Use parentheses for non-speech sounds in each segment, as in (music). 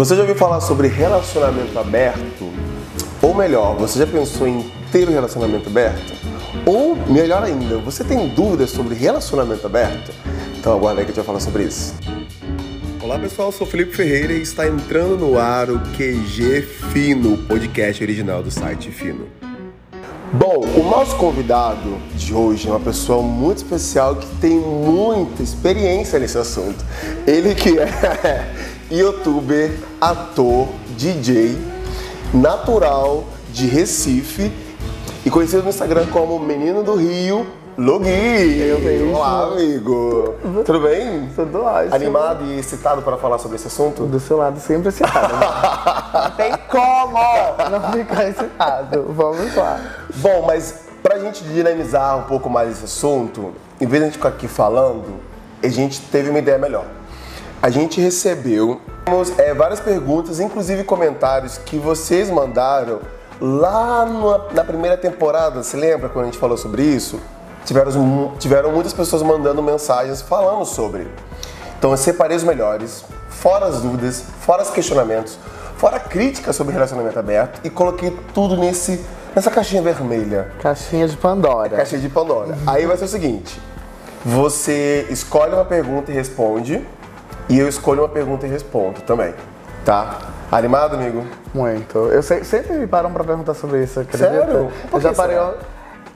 Você já ouviu falar sobre relacionamento aberto? Ou melhor, você já pensou em ter um relacionamento aberto? Ou melhor ainda, você tem dúvidas sobre relacionamento aberto? Então aguarda aí que a gente vai falar sobre isso. Olá pessoal, eu sou Felipe Ferreira e está entrando no ar o QG Fino, podcast original do site Fino. Bom, o nosso convidado de hoje é uma pessoa muito especial que tem muita experiência nesse assunto. Ele que é youtuber, ator, DJ, natural de Recife e conhecido no Instagram como Menino do Rio, Logui. Olá, amigo. Tudo bem? Tudo ótimo. Animado e excitado para falar sobre esse assunto? Do seu lado sempre excitado. (laughs) não tem como não ficar excitado. Vamos lá. Bom, mas pra gente dinamizar um pouco mais esse assunto, em vez de a gente ficar aqui falando, a gente teve uma ideia melhor. A gente recebeu é, várias perguntas, inclusive comentários que vocês mandaram lá no, na primeira temporada. Se lembra quando a gente falou sobre isso? Tiveram, tiveram muitas pessoas mandando mensagens falando sobre. Então eu separei os melhores, fora as dúvidas, fora os questionamentos, fora críticas sobre relacionamento aberto e coloquei tudo nesse, nessa caixinha vermelha. Caixinha de Pandora. Caixinha de Pandora. Aí vai ser o seguinte: você escolhe uma pergunta e responde, e eu escolho uma pergunta e respondo também. Tá? Animado, amigo? Muito. Eu sei- sempre me param pra perguntar sobre isso, acredita? Sério? Por Eu já que parei. será?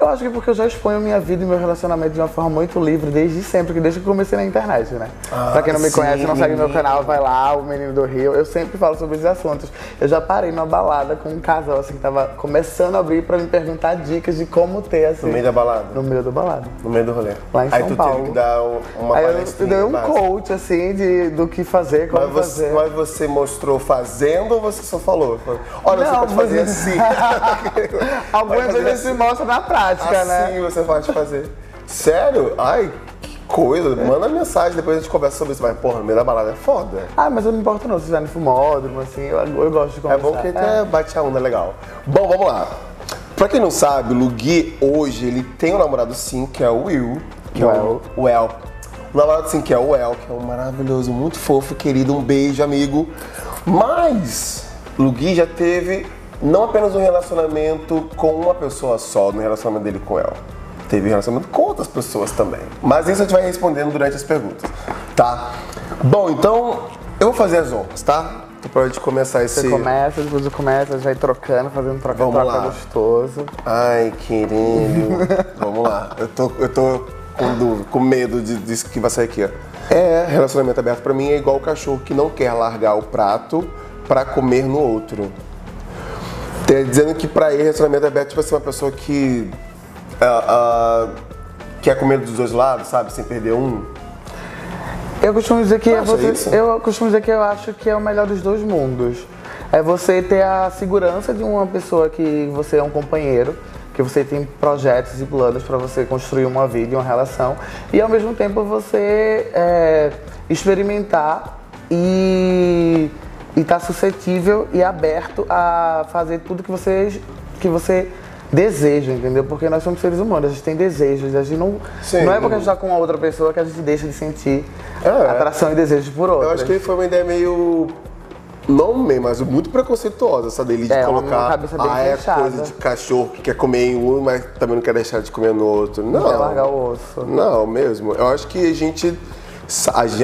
Eu acho que porque eu já exponho minha vida e meu relacionamento de uma forma muito livre desde sempre, que desde que eu comecei na internet, né? Ah, pra quem não me sim, conhece, não segue meu canal, vai lá, o Menino do Rio. Eu sempre falo sobre esses assuntos. Eu já parei numa balada com um casal assim que tava começando a abrir pra me perguntar dicas de como ter assim. No meio da balada? No meio da balada. No meio do rolê. Lá em Aí São tu Paulo. teve que dar um- uma Aí eu palestrinha dei um coach assim de, do que fazer, como Mas você, fazer. mas você mostrou fazendo ou você só falou? Olha, você Não, pode fazer assim. (laughs) Algumas vezes se mostra na prática, assim né? você pode fazer. Sério? Ai, que coisa. Manda mensagem, depois a gente conversa sobre isso. Mas, porra, no meio da balada é foda. Ah, mas eu não me importo não, se estiver no fumódromo, assim, eu, eu gosto de É conversar. bom que até bate a onda legal. Bom, vamos lá. Pra quem não sabe, o Lugui hoje ele tem um namorado sim, que é o Will. Que é Well. o o El. O namorado sim, que é o El, que é um maravilhoso, muito fofo, querido. Um beijo, amigo. Mas o Lugui já teve não apenas um relacionamento com uma pessoa só, no relacionamento dele com o El. Teve relacionamento com outras pessoas também. Mas isso a gente vai respondendo durante as perguntas, tá? Bom, então eu vou fazer as honras, tá? Pra gente começar esse. Você começa, depois eu começo, a gente vai trocando, fazendo Vamos troca-troca lá. gostoso. Ai, querido. (laughs) Vamos lá. Eu tô, eu tô com dúvida, com medo de, disso que vai sair aqui, ó. É, relacionamento aberto pra mim é igual o cachorro que não quer largar o prato pra comer no outro. Dizendo que pra ele relacionamento aberto tipo assim, uma pessoa que ah, ah, quer comer dos dois lados, sabe? Sem perder um. Eu costumo dizer que é você. isso? Eu costumo dizer que eu acho que é o melhor dos dois mundos. É você ter a segurança de uma pessoa que você é um companheiro, que você tem projetos e planos para você construir uma vida e uma relação, e ao mesmo tempo você é, experimentar e estar suscetível e aberto a fazer tudo que você, que você deseja, entendeu? Porque nós somos seres humanos, a gente tem desejos, a gente não, Sim. não é porque a gente está com uma outra pessoa que a gente deixa de sentir É. atração e desejo por outra. Eu acho que foi uma ideia meio. Não meio, mas muito preconceituosa essa dele de É, colocar. ah, é fechada. coisa de cachorro que quer comer em um, mas também não quer deixar de comer no outro. Não. Não quer largar o osso. Não, mesmo. Eu acho que a gente.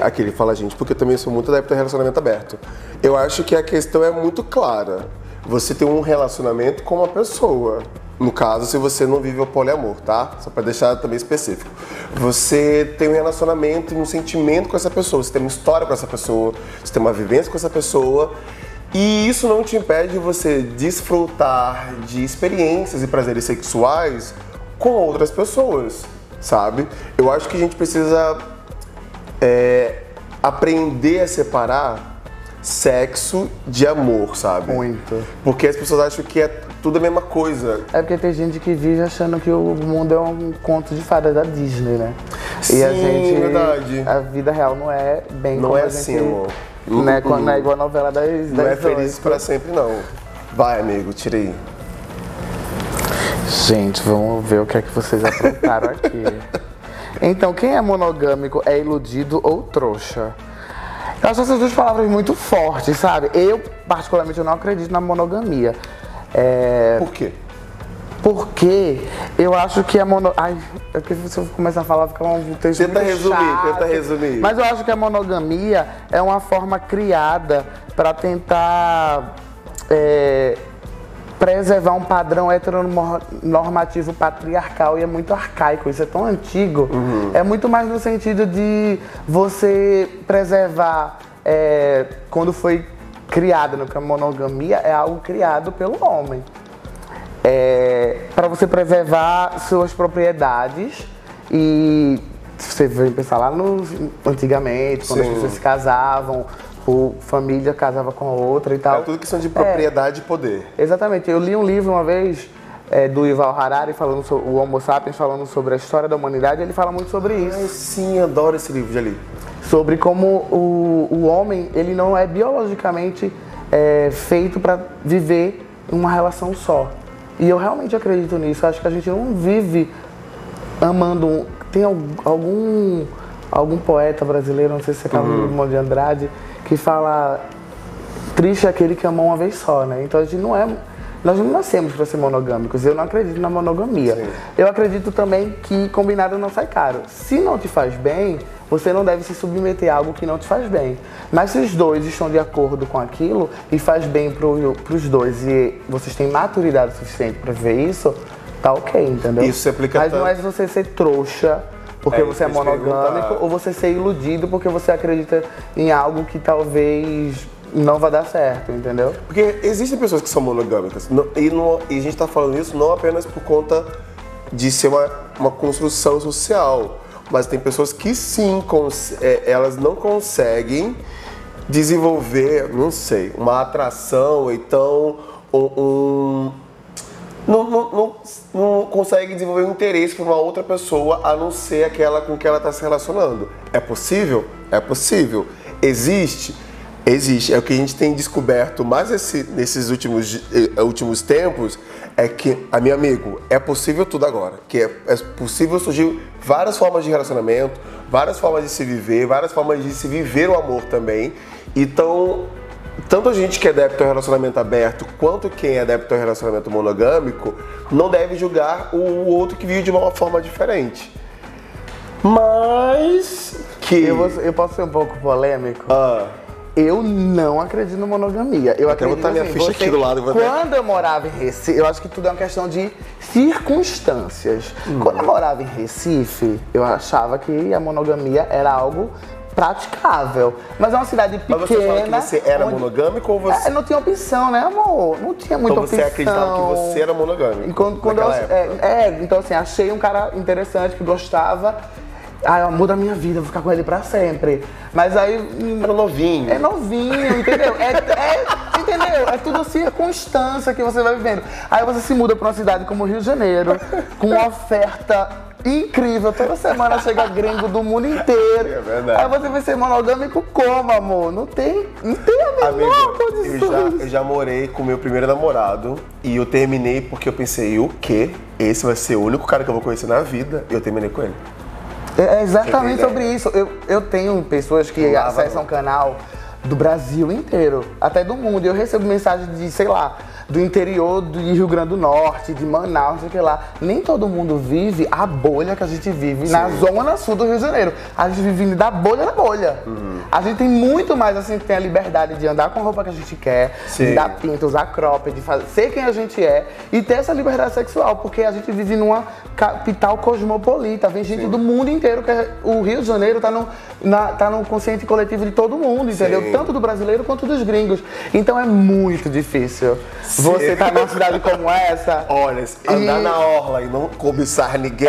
Aqui ele fala gente, porque eu também sou muito adepto a relacionamento aberto. Eu acho que a questão é muito clara. Você tem um relacionamento com uma pessoa. No caso, se você não vive o poliamor, tá? Só pra deixar também específico. Você tem um relacionamento e um sentimento com essa pessoa, você tem uma história com essa pessoa, você tem uma vivência com essa pessoa. E isso não te impede de você desfrutar de experiências e prazeres sexuais com outras pessoas, sabe? Eu acho que a gente precisa é, aprender a separar sexo de amor, sabe? Muito. Porque as pessoas acham que é tudo a mesma coisa. É porque tem gente que vive achando que o mundo é um conto de fadas da Disney, né? Sim, e a gente. verdade. A vida real não é bem Não como é a assim, gente, amor. Né, Uhum. Não é igual a novela das, das Não é feliz pra sempre, não. Vai, amigo, tirei. Gente, vamos ver o que é que vocês aprontaram aqui. (laughs) Então, quem é monogâmico é iludido ou trouxa? Eu acho essas duas palavras muito fortes, sabe? Eu, particularmente, eu não acredito na monogamia. É... Por quê? Porque eu acho que a monogamia. Ai, é que se eu começar a falar, fica um texto Tenta muito resumir, chato. tenta resumir. Mas eu acho que a monogamia é uma forma criada para tentar é, preservar um padrão heteronormativo patriarcal e é muito arcaico, isso é tão antigo. Uhum. É muito mais no sentido de você preservar é, quando foi criada, no que a monogamia é algo criado pelo homem. É, para você preservar suas propriedades e você vem pensar lá no, antigamente, quando Sim. as pessoas se casavam, o família casava com a outra e tal. É tudo questão de propriedade e poder. Exatamente. Eu li um livro uma vez é, do Yuval Harari, falando sobre o Homo sapiens, falando sobre a história da humanidade, ele fala muito sobre isso. Sim, adoro esse livro, já li. Sobre como o, o homem, ele não é biologicamente é, feito para viver uma relação só. E eu realmente acredito nisso. Acho que a gente não vive amando um. Tem al- algum, algum poeta brasileiro, não sei se é Carlos Drummond de Andrade, que fala triste é aquele que amou uma vez só, né? Então a gente não é. Nós não nascemos para ser monogâmicos. Eu não acredito na monogamia. Sim. Eu acredito também que combinado não sai caro. Se não te faz bem, você não deve se submeter a algo que não te faz bem. Mas se os dois estão de acordo com aquilo e faz bem para os dois e vocês têm maturidade suficiente para ver isso, tá ok, entendeu? Isso se aplica Mas não tanto- é você ser trouxa porque É, você é monogâmico perguntar. ou você ser iludido porque você acredita em algo que talvez não vai dar certo, entendeu? Porque existem pessoas que são monogâmicas. não- E, não- e a gente está falando isso não apenas por conta de ser uma, uma construção social. Mas tem pessoas que sim, é, elas não conseguem desenvolver, não sei, uma atração, ou então um. um- não, não, não, não consegue desenvolver um interesse por uma outra pessoa a não ser aquela com que ela está se relacionando. É possível? É possível. Existe? Existe. É o que a gente tem descoberto mais esse- nesses últimos, eh, últimos tempos é que, a meu amigo, é possível tudo agora. Que é, é possível surgir várias formas de relacionamento, várias formas de se viver, várias formas de se viver o amor também. Então, tanto a gente que é adepto ao relacionamento aberto, quanto quem é adepto ao relacionamento monogâmico, não deve julgar o outro que vive de uma forma diferente. Mas que. Eu, vou- eu posso ser um pouco polêmico? Ah, Eu não acredito na monogamia. Eu quero acredito botar minha assim, ficha aqui do lado e vou- Quando eu morava em Recife, eu acho que tudo é uma questão de circunstâncias. Hum. Quando eu morava em Recife, eu achava que a monogamia era algo praticável. Mas é uma cidade pequena. mas você fala que você era onde- monogâmico ou você. É, não tinha opção, né, amor? Não tinha muita então você opção. acreditava que você era monogâmico? E quando, quando eu, é, é, então assim, achei um cara interessante que gostava. Ah, é o amor da minha vida, vou ficar com ele pra sempre. Mas aí. Era novinho. É novinho, entendeu? É, é- entendeu? É tudo circunstância que você vai vivendo. Aí você se muda pra uma cidade como Rio de Janeiro, com uma oferta incrível. Toda semana chega gringo do mundo inteiro. É verdade. Aí você vai ser monogâmico como, amor? Não tem, não tem a menor Amigo, eu condição. já, eu já morei com meu primeiro namorado e eu terminei porque eu pensei, o quê? Esse vai ser o único cara que eu vou conhecer na vida e eu terminei com ele. É exatamente Você tem sobre isso. Eu, eu tenho pessoas que acessam o canal do Brasil inteiro, até do mundo. Eu recebo mensagem de, sei lá, do interior do Rio Grande do Norte, de Manaus, sei lá. Nem todo mundo vive a bolha que a gente vive na zona sul do Rio de Janeiro. A gente vive da bolha da bolha. Uhum. A gente tem muito mais, assim, tem a liberdade de andar com a roupa que a gente quer, Sim. de dar pinta, usar cropped, de fazer, ser quem a gente é e ter essa liberdade sexual, porque a gente vive numa capital cosmopolita, vem gente do mundo inteiro, que é- o Rio de Janeiro tá no, na- tá no consciente coletivo de todo mundo, entendeu? Sim. Tanto do brasileiro quanto dos gringos. Então é muito difícil você (laughs) tá numa cidade como essa. Olha, andar E- na orla e não cobiçar ninguém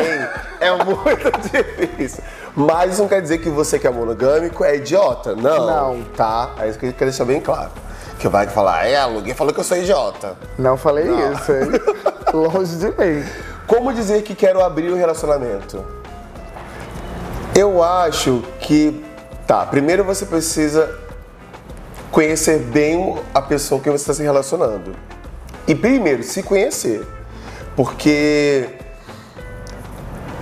é muito (laughs) difícil. Mas isso não quer dizer que você que é monogâmico é idiota. Não. Não. Tá? É isso que a gente quer deixar bem claro. Que vai falar, é, alguém falou que eu sou idiota. Não falei isso, hein? (laughs) Longe de mim. Como dizer que quero abrir o relacionamento? Eu acho que. Tá, primeiro você precisa conhecer bem a pessoa com quem você está se relacionando. E primeiro, se conhecer. Porque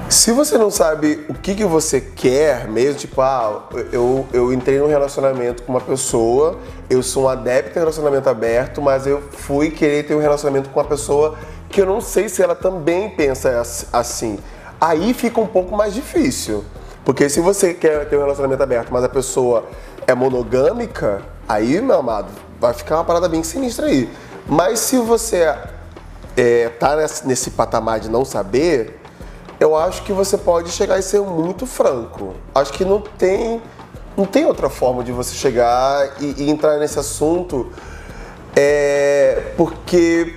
Se você não sabe o que, que você quer mesmo, tipo, ah, eu, eu entrei num relacionamento com uma pessoa, eu sou um adepto em relacionamento aberto, mas eu fui querer ter um relacionamento com uma pessoa que eu não sei se ela também pensa assim. Aí fica um pouco mais difícil. Porque se você quer ter um relacionamento aberto, mas a pessoa é monogâmica, aí, meu amado, vai ficar uma parada bem sinistra aí. Mas se você é, tá nesse, nesse patamar de não saber, eu acho que você pode chegar e ser muito franco. Acho que não tem, não tem outra forma de você chegar e, e entrar nesse assunto, é, porque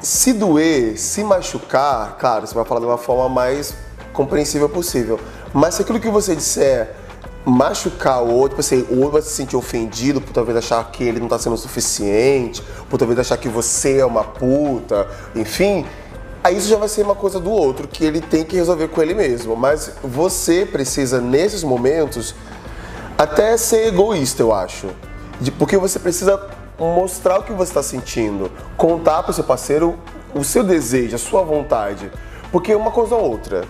se doer, se machucar, claro, você vai falar de uma forma mais compreensível possível. Mas se aquilo que você disser machucar o outro, tipo assim, o outro vai se sentir ofendido por talvez achar que ele não está sendo suficiente, por talvez achar que você é uma puta, enfim, Aí isso já vai ser uma coisa do outro, que ele tem que resolver com ele mesmo. Mas você precisa, nesses momentos, até ser egoísta, eu acho. De, porque você precisa mostrar o que você está sentindo, contar para o seu parceiro o seu desejo, a sua vontade. Porque uma coisa ou outra.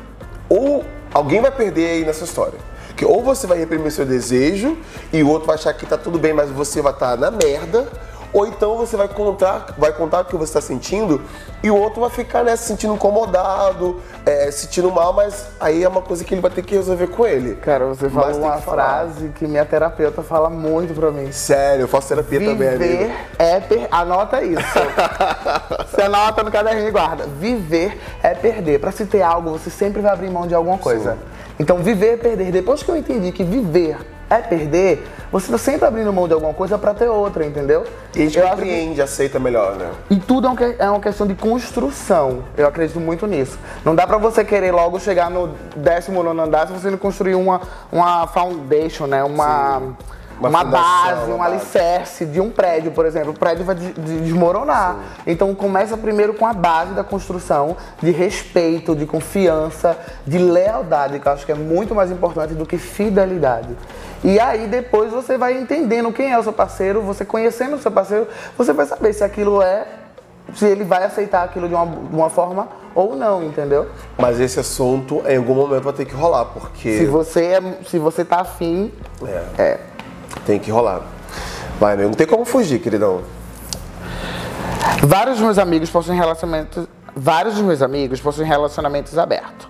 Ou alguém vai perder aí nessa história. Que ou você vai reprimir seu desejo e o outro vai achar que tá tudo bem, mas você vai estar tá na merda, ou então você vai contar, vai contar o que você está sentindo e o outro vai ficar né, se sentindo incomodado, é, sentindo mal, mas aí é uma coisa que ele vai ter que resolver com ele. Cara, você falou uma frase que minha terapeuta fala muito pra mim. Sério, eu faço terapia Viver também, amigo. é per... Anota isso. (laughs) você anota no caderninho e guarda. Viver é perder. Pra se ter algo, você sempre vai abrir mão de alguma coisa. Sim. Então, viver é perder. Depois que eu entendi que viver é perder, você está sempre abrindo mão de alguma coisa para ter outra, entendeu? E a gente eu compreende, que... aceita melhor, né? E tudo é, um, é uma questão de construção. Eu acredito muito nisso. Não dá para você querer logo chegar no 19 andar se você não construir uma, uma foundation, né? Uma. Sim uma, uma base, um alicerce de um prédio, por exemplo. O prédio vai desmoronar. Sim. Então começa primeiro com a base da construção de respeito, de confiança, de lealdade, que eu acho que é muito mais importante do que fidelidade. E aí depois você vai entendendo quem é o seu parceiro, você conhecendo o seu parceiro, você vai saber se aquilo é se ele vai aceitar aquilo de uma, de uma forma ou não, entendeu? Mas esse assunto em algum momento vai ter que rolar, porque. Se você, é, se você tá afim. É. é. Tem que rolar. Vai, meu, não tem como fugir, queridão. Vários dos meus amigos possuem relacionamentos. Vários dos meus amigos possuem relacionamentos abertos.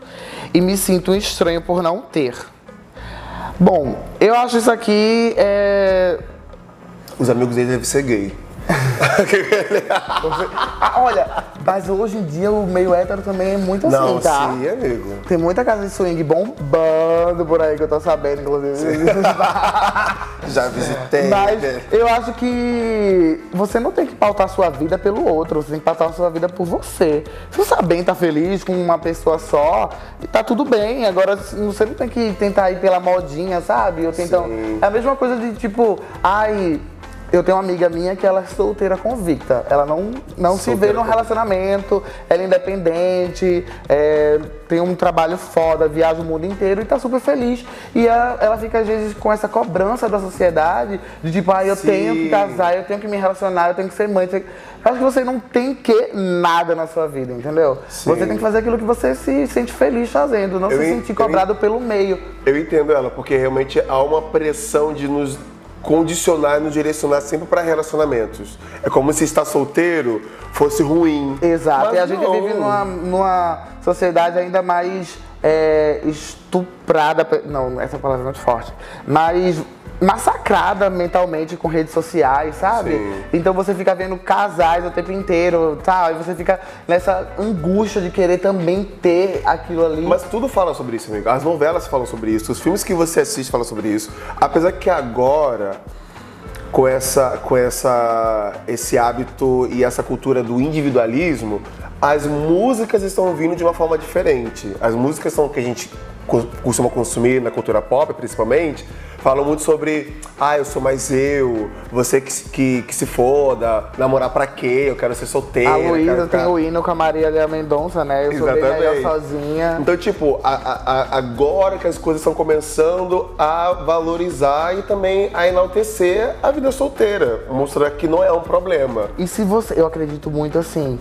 E me sinto estranho por não ter. Bom, eu acho isso aqui é. Os amigos dele devem ser gay. (laughs) ah, olha, mas hoje em dia o meio hétero também é muito assim, Não, tá? Sim, amigo. Tem muita casa de swing bombando por aí que eu tô sabendo, inclusive. (laughs) Já visitei. Mas eu acho que você não tem que pautar sua vida pelo outro, você tem que pautar a sua vida por você. Se você tá bem, tá feliz com uma pessoa só, tá tudo bem. Agora você não tem que tentar ir pela modinha, sabe? Tento... É a mesma coisa de tipo, ai eu tenho uma amiga minha que ela é solteira convicta. Ela não, não se vê num relacionamento, ela é independente, é, tem um trabalho foda, viaja o mundo inteiro e tá super feliz. E ela, ela fica, às vezes, com essa cobrança da sociedade, de tipo, ah, eu Sim. tenho que casar, eu tenho que me relacionar, eu tenho que ser mãe. Eu acho que você não tem que nada na sua vida, entendeu? Sim. Você tem que fazer aquilo que você se sente feliz fazendo, não eu se sentir cobrado pelo meio. Eu entendo ela, porque realmente há uma pressão de nos condicionar e nos direcionar sempre para relacionamentos. É como se estar solteiro fosse ruim. Exato. Mas e a não. gente vive numa, numa sociedade ainda mais é, estuprada. Não, essa palavra é muito forte. Mas massacrada mentalmente com redes sociais, sabe? Sim. Então você fica vendo casais o tempo inteiro, tal, e você fica nessa angústia de querer também ter aquilo ali. Mas tudo fala sobre isso, amigo. As novelas falam sobre isso, os filmes que você assiste falam sobre isso. Apesar que agora com essa com essa esse hábito e essa cultura do individualismo, as músicas estão vindo de uma forma diferente. As músicas são que a gente costumam consumir na cultura pop, principalmente, falam muito sobre, ah, eu sou mais eu, você que, que, que se foda, namorar pra quê? Eu quero ser solteira. A Luísa ficar... tem o hino com a Maria Léa Mendonça, né? Eu Exatamente. sou bem melhor sozinha. Então, tipo, a, a, agora que as coisas estão começando a valorizar e também a enaltecer a vida solteira, mostrar que não é um problema. E se você, eu acredito muito assim,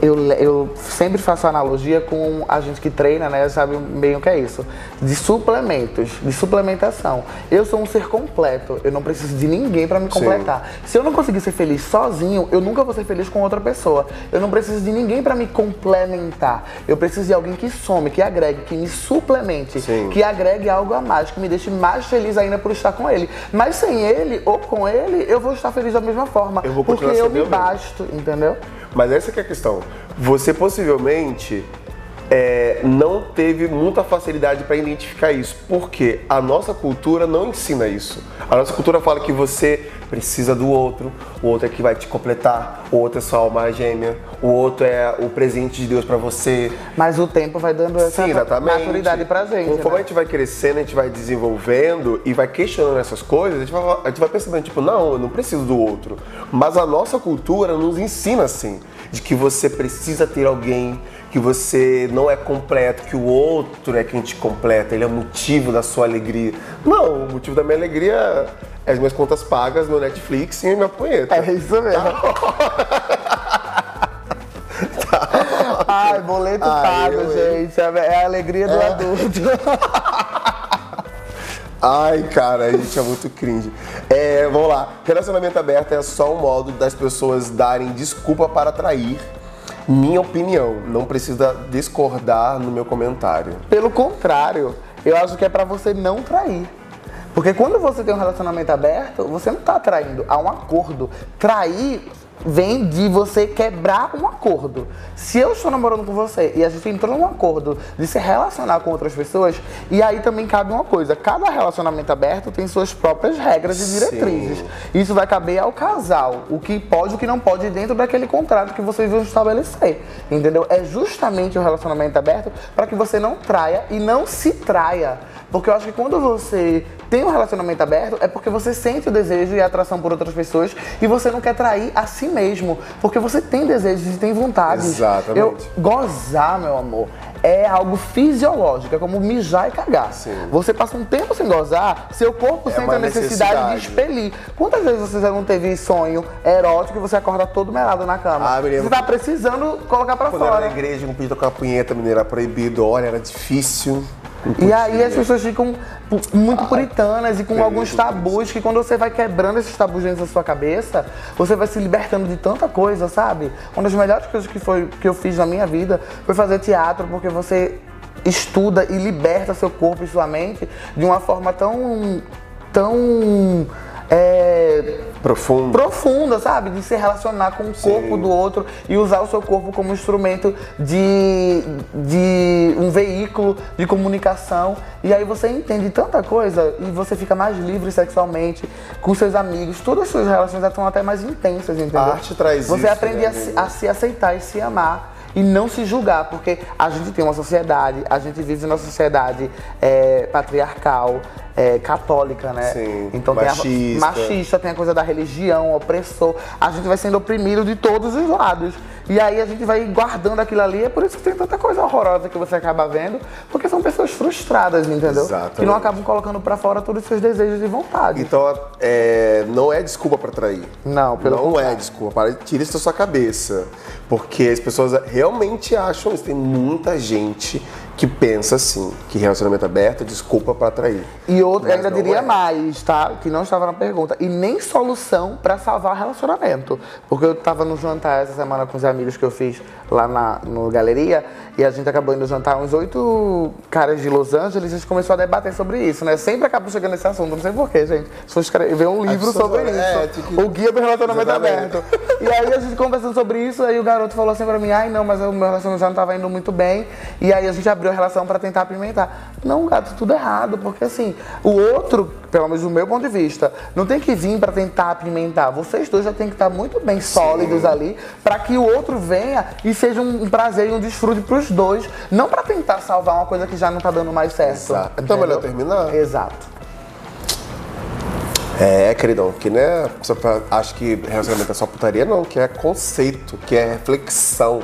eu, eu sempre faço analogia com a gente que treina, né? Sabe bem o que é isso. De suplementos, de suplementação. Eu sou um ser completo. Eu não preciso de ninguém para me completar. Sim. Se eu não conseguir ser feliz sozinho, eu nunca vou ser feliz com outra pessoa. Eu não preciso de ninguém para me complementar. Eu preciso de alguém que some, que agregue, que me suplemente, Sim. que agregue algo a mais, que me deixe mais feliz ainda por estar com ele. Mas sem ele ou com ele, eu vou estar feliz da mesma forma. Eu porque eu me basto, entendeu? Mas essa é a questão. Você possivelmente é, não teve muita facilidade para identificar isso, porque a nossa cultura não ensina isso. A nossa cultura fala que você precisa do outro, o outro é que vai te completar, o outro é sua alma gêmea, o outro é o presente de Deus para você. Mas o tempo vai dando essa Sim, maturidade pra gente. Conforme né? a gente vai crescendo, a gente vai desenvolvendo e vai questionando essas coisas, a gente vai, a gente vai percebendo, tipo, não, eu não preciso do outro. Mas a nossa cultura nos ensina assim de que você precisa ter alguém, que você não é completo, que o outro é quem te completa, ele é o motivo da sua alegria. Não, o motivo da minha alegria as minhas contas pagas, meu Netflix e minha punheta. É isso mesmo. Tá. (laughs) Ai, boleto Ai, pago, gente. É a alegria do é. adulto. (laughs) Ai, cara, a gente é muito cringe. É, vamos lá. Relacionamento aberto é só um modo das pessoas darem desculpa para trair. Minha opinião, não precisa discordar no meu comentário. Pelo contrário, eu acho que é para você não trair. Porque quando você tem um relacionamento aberto, você não está traindo, há um acordo. Trair vem de você quebrar um acordo. Se eu estou namorando com você e a gente entrou num acordo de se relacionar com outras pessoas, e aí também cabe uma coisa: cada relacionamento aberto tem suas próprias regras e diretrizes. Sim. Isso vai caber ao casal, o que pode e o que não pode dentro daquele contrato que vocês vão estabelecer. Entendeu? É justamente o relacionamento aberto para que você não traia e não se traia. Porque eu acho que quando você tem um relacionamento aberto, é porque você sente o desejo e a atração por outras pessoas e você não quer trair a si mesmo. Porque você tem desejos e tem vontades. Exatamente. Eu, gozar, meu amor, é algo fisiológico, é como mijar e cagar. Sim. Você passa um tempo sem gozar, seu corpo é sente a necessidade, necessidade, de expelir. Quantas vezes você já não teve sonho erótico e você acorda todo melado na cama? Ah, você tá precisando colocar pra Quando fora. Quando era na igreja, não podia tocar punheta, menina, era proibido. Olha, era difícil. E aí as pessoas ficam muito puritanas e com alguns tabus que quando você vai quebrando esses tabus dentro da sua cabeça, você vai se libertando de tanta coisa, sabe? Uma das melhores coisas que, foi, que eu fiz na minha vida foi fazer teatro, porque você estuda e liberta seu corpo e sua mente de uma forma tão tão é, profunda. profunda, sabe? De se relacionar com o Sim. corpo do outro e usar o seu corpo como instrumento de, de um veículo de comunicação. E aí você entende tanta coisa e você fica mais livre sexualmente, com seus amigos. Todas as suas relações estão até mais intensas, entendeu? A arte traz você isso. Você aprende né, a, a se aceitar e se amar e não se julgar, porque a gente tem uma sociedade, a gente vive numa sociedade é, patriarcal, é, católica, né? Sim, então machista. tem a machista, tem a coisa da religião, opressor. A gente vai sendo oprimido de todos os lados. E aí a gente vai guardando aquilo ali, é por isso que tem tanta coisa horrorosa que você acaba vendo, porque são pessoas frustradas, entendeu? Exatamente. Que não acabam colocando para fora todos os seus desejos e vontades. Então, é, não é desculpa para trair. Não, pelo Não contrário. é desculpa, tira isso da sua cabeça. Porque as pessoas realmente acham isso. Tem muita gente que pensa assim, que relacionamento aberto é desculpa para atrair. E outro, ainda diria é. mais, tá? Que não estava na pergunta. E nem solução para salvar relacionamento. Porque eu estava no jantar essa semana com os amigos que eu fiz lá na no galeria e a gente acabou indo jantar uns oito caras de Los Angeles e a gente começou a debater sobre isso, né? Sempre acabo chegando nesse assunto, não sei porquê, gente. For escrever um livro sobre isso. É, que... O guia do relacionamento Exatamente. aberto. E aí a gente conversando sobre isso, aí o garoto falou assim pra mim, ai não, mas o meu relacionamento já não estava indo muito bem. E aí a gente abriu uma relação pra tentar apimentar. Não, gato, tudo errado, porque assim, o outro, pelo menos do meu ponto de vista, não tem que vir pra tentar apimentar. Vocês dois já tem que estar muito bem sólidos ali pra que o outro venha e seja um prazer e um desfrute pros dois, não pra tentar salvar uma coisa que já não tá dando mais certo. Exato. Então é melhor terminar? Exato. É, queridão, que né, acho que relacionamento é só putaria, não, que é conceito, que é reflexão.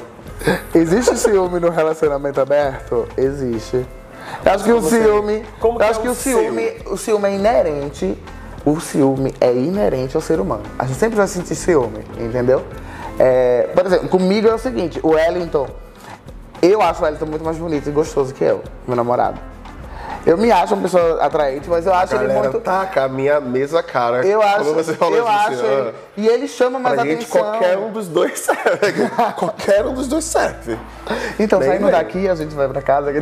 Existe ciúme no relacionamento aberto? Existe. Eu acho que o você- ciúme. como que eu é acho que o o ciúme, o ciúme é inerente. O ciúme é inerente ao ser humano. A gente sempre vai sentir ciúme, entendeu? É, por exemplo, comigo é o seguinte, o Wellington. Eu acho o Wellington muito mais bonito e gostoso que eu, meu namorado. Eu me acho uma pessoa atraente, mas eu acho ele muito. tá com a minha mesma cara. Eu acho, Quando você falou eu acho assim, ele, e ele chama mais Pra gente, atenção. qualquer um dos dois serve. (laughs) qualquer um dos dois serve. Então, Bem, saindo bem. daqui, a gente vai pra casa.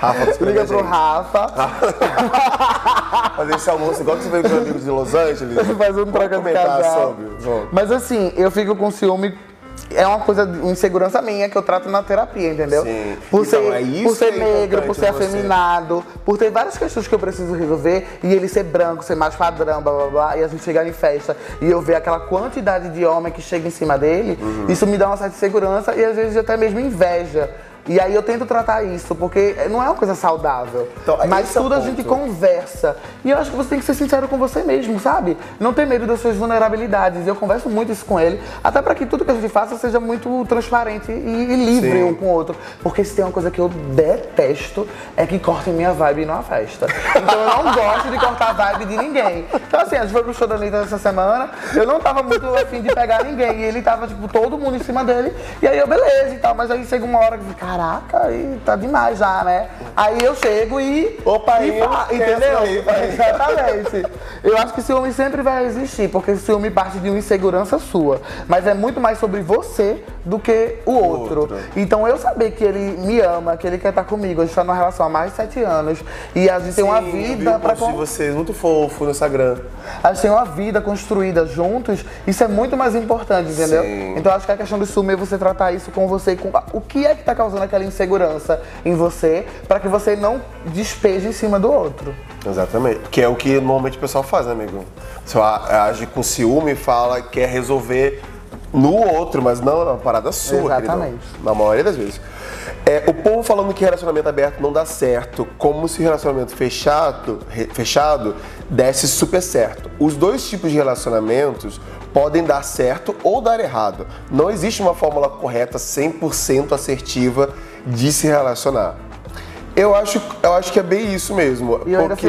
Rafa, Liga pro gente. Rafa. (laughs) Fazer esse almoço igual que você veio com os amigos de Los Angeles. Faz um troca de casal. sobre. Mas assim, eu fico com ciúme. É uma coisa, uma insegurança minha que eu trato na terapia, entendeu? Sim. Por Então, ser, é isso por ser é negro, por ser você. afeminado, por ter várias questões que eu preciso resolver e ele ser branco, ser mais padrão, blá blá blá, e a gente chegar em festa e eu ver aquela quantidade de homem que chega em cima dele, Uhum. isso me dá uma certa segurança e às vezes até mesmo inveja. E aí eu tento tratar isso, porque não é uma coisa saudável. Então, é mas é tudo a ponto. gente conversa. E eu acho que você tem que ser sincero com você mesmo, sabe? Não ter medo das suas vulnerabilidades. Eu converso muito isso com ele, até para que tudo que a gente faça seja muito transparente e, e livre Sim. um com o outro. Porque se tem uma coisa que eu detesto, é que cortem minha vibe numa festa. Então eu não gosto de cortar a vibe de ninguém. Então assim, a gente foi pro show da Anitta essa semana, eu não tava muito afim de pegar ninguém. E ele tava, tipo, todo mundo em cima dele. E aí eu, beleza e tal. Mas aí chega uma hora que, caraca, aí tá demais já, né? Aí eu chego e. Opa, e aí, fa- entendeu? vai. (laughs) Exatamente. Eu acho que ciúme sempre vai existir, porque ciúme parte de uma insegurança sua. Mas é muito mais sobre você do que o outro. outro. Então eu saber que ele me ama, que ele quer estar comigo, a gente tá numa relação há mais de sete anos e a gente tem uma Sim, vida vi pra post de vocês muito fofo no Instagram. a gente tem uma vida construída juntos, isso é muito mais importante, entendeu? Sim. Então acho que a questão do ciúme é você tratar isso com você, e com o que é que tá causando aquela insegurança em você, pra que você não despeje em cima do outro. Exatamente. Que é o que normalmente o pessoal faz, né, amigo? Você age com ciúme e fala que quer resolver no outro, mas não é uma parada sua, Exatamente. queridão. Na maioria das vezes. É, o povo falando que relacionamento aberto não dá certo, como se relacionamento fechado, fechado desse super certo. Os dois tipos de relacionamentos podem dar certo ou dar errado. Não existe uma fórmula correta 100% assertiva de se relacionar. Eu acho, eu acho que é bem isso mesmo. E eu ainda, porque-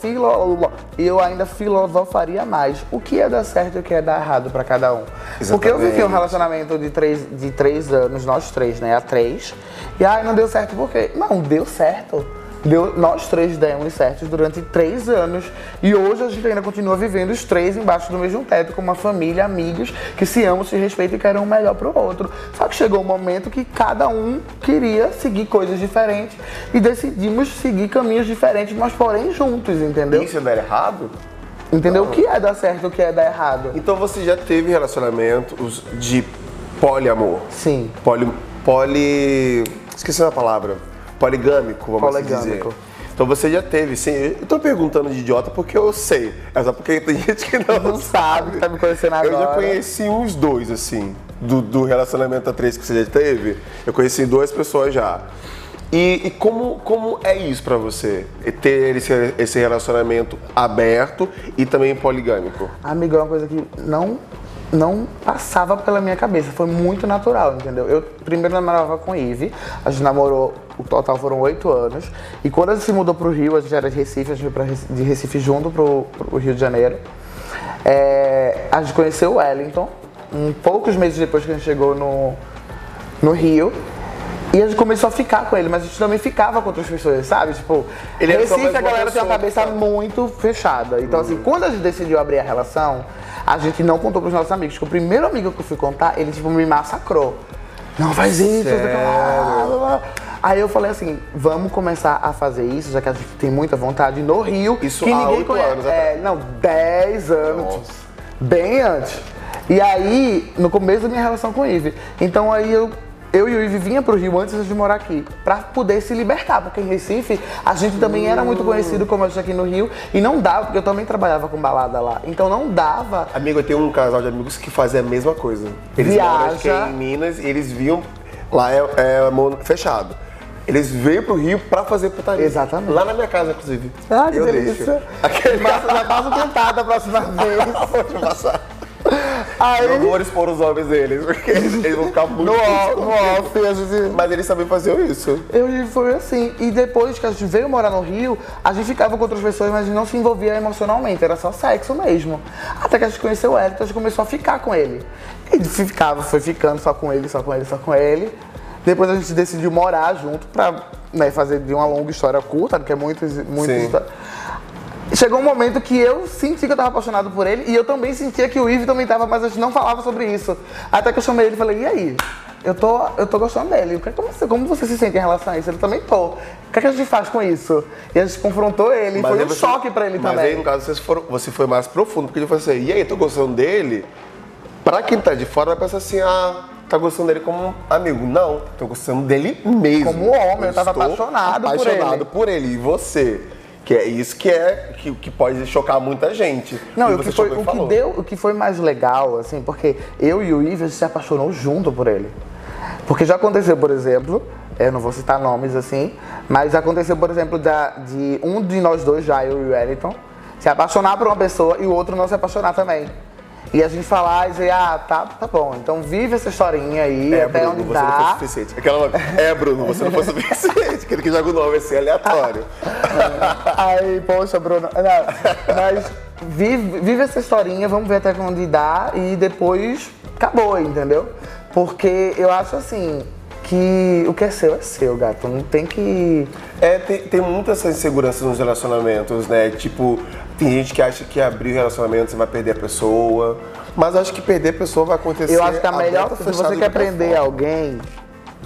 filo- e eu ainda filosofaria mais. O que é dar certo e o que é dar errado pra cada um? Porque eu vivi um Exatamente. relacionamento de três, de três anos, nós três, né? Há três. E ai, não deu certo por quê? Não, deu certo. Deu, nós três demos certos durante três anos. E hoje a gente ainda continua vivendo os três embaixo do mesmo teto, com uma família, amigos, que se amam, se respeitam e querem o melhor pro outro. Só que chegou um momento que cada um queria seguir coisas diferentes e decidimos seguir caminhos diferentes, mas porém juntos, entendeu? Isso é dar errado? Entendeu? O que é dar certo e o que é dar errado? Então você já teve relacionamentos de poliamor? Sim. Poli. poli esqueci a palavra. Poligâmico, vamos assim Poligâmico. dizer. Então você já teve, sim. Eu tô perguntando de idiota porque eu sei. É só porque tem (laughs) gente que não, Não sabe, tá me conhecendo agora. Eu já conheci uns dois, assim, do, do relacionamento a três que você já teve. Eu conheci duas pessoas já. E, e como, como é isso pra você? Ter esse, esse relacionamento aberto e também poligâmico? Amigo, é uma coisa que não, não passava pela minha cabeça. Foi muito natural, entendeu? Eu primeiro namorava com Ive, a gente namorou, o total foram oito anos. E quando a gente se mudou pro Rio, a gente era de Recife, a gente Recife- de Recife junto pro, pro Rio de Janeiro. É, a gente conheceu o Wellington, um, poucos meses depois que a gente chegou no, no Rio. E a gente começou a ficar com ele, mas a gente também ficava com outras pessoas, sabe? Tipo, Ele Recife a galera tem uma pessoa, cabeça sabe? muito fechada. Então, assim, quando a gente decidiu abrir a relação, a gente não contou pros nossos amigos. Que o primeiro amigo que eu fui contar, ele, tipo, me massacrou. Não faz isso. Aí eu falei assim, vamos começar a fazer isso, já que a gente tem muita vontade, no Rio. Isso que há ninguém oito conhece. anos É, não, 10 anos. Nossa. Bem antes. E aí, no começo da minha relação com o Ive. Então aí eu, eu e o Ivi vinha pro Rio antes de morar aqui, pra poder se libertar, porque em Recife a gente também era muito conhecido como a gente aqui no Rio e não dava, porque eu também trabalhava com balada lá. Então não dava. Amigo, eu tenho um casal de amigos que fazem a mesma coisa. Eles que Viaja. em Minas e eles viam. Lá é, é fechado. Eles veio pro Rio pra fazer putaria. Exatamente. Lá na minha casa, inclusive. Ah, que eu delícia. deixo. Aquele Massa, já passo tentar da próxima (laughs) vez. Pode passar. Aí, Não vou expor os homens deles, porque eles, vão ficar muito no no off, a gente Mas eles também faziam isso. Eu e foi assim. E depois que a gente veio morar no Rio, a gente ficava com outras pessoas, mas a gente não se envolvia emocionalmente, era só sexo mesmo. Até que a gente conheceu o Elton, a gente começou a ficar com ele. E ficava, foi ficando só com ele, só com ele, só com ele. Depois a gente decidiu morar junto pra né, fazer de uma longa história curta, porque é muitas, muitas histórias. Chegou um momento que eu senti que eu tava apaixonado por ele e eu também sentia que o Ivo também tava, mas a gente não falava sobre isso. Até que eu chamei ele e falei, e aí? Eu tô, eu tô gostando dele. Como você, como você se sente em relação a isso? Ele também tô. O que, é que a gente faz com isso? E a gente confrontou ele, e foi um você- choque pra ele mas também. aí, no caso, vocês foram, você foi mais profundo, porque ele falou assim, e aí, tô gostando dele? Pra quem tá de fora, vai pensar assim, ah, tá gostando dele como amigo. Não, tô gostando dele mesmo. Como homem, eu tava estou apaixonado por apaixonado ele. por ele. E você? Que é isso que é, que, que pode chocar muita gente. Não, o que, foi, o, que deu, o que foi mais legal, assim, porque eu e o gente se apaixonou junto por ele. Porque já aconteceu, por exemplo, eu não vou citar nomes assim, mas aconteceu, por exemplo, da- de um de nós dois, já eu e o Wellington, se apaixonar por uma pessoa e o outro não se apaixonar também. E a gente falar e dizer, ah, tá, tá bom, então vive essa historinha aí, É, até Bruno, onde você não foi dá. suficiente. Aquela, é, Bruno, você não foi (laughs) suficiente. Aquele que joga o nome assim, aleatório. (laughs) Aí, poxa, Bruno. Não, mas vive, vive essa historinha, vamos ver até onde dá e depois acabou, entendeu? Porque eu acho assim que o que é seu é seu, gato. Não tem que. É, tem, tem muitas essas inseguranças nos relacionamentos, né? Tipo, tem gente que acha que abrir o relacionamento você vai perder a pessoa. Mas eu acho que perder a pessoa vai acontecer. Eu acho que a melhor. Se você quer prender alguém,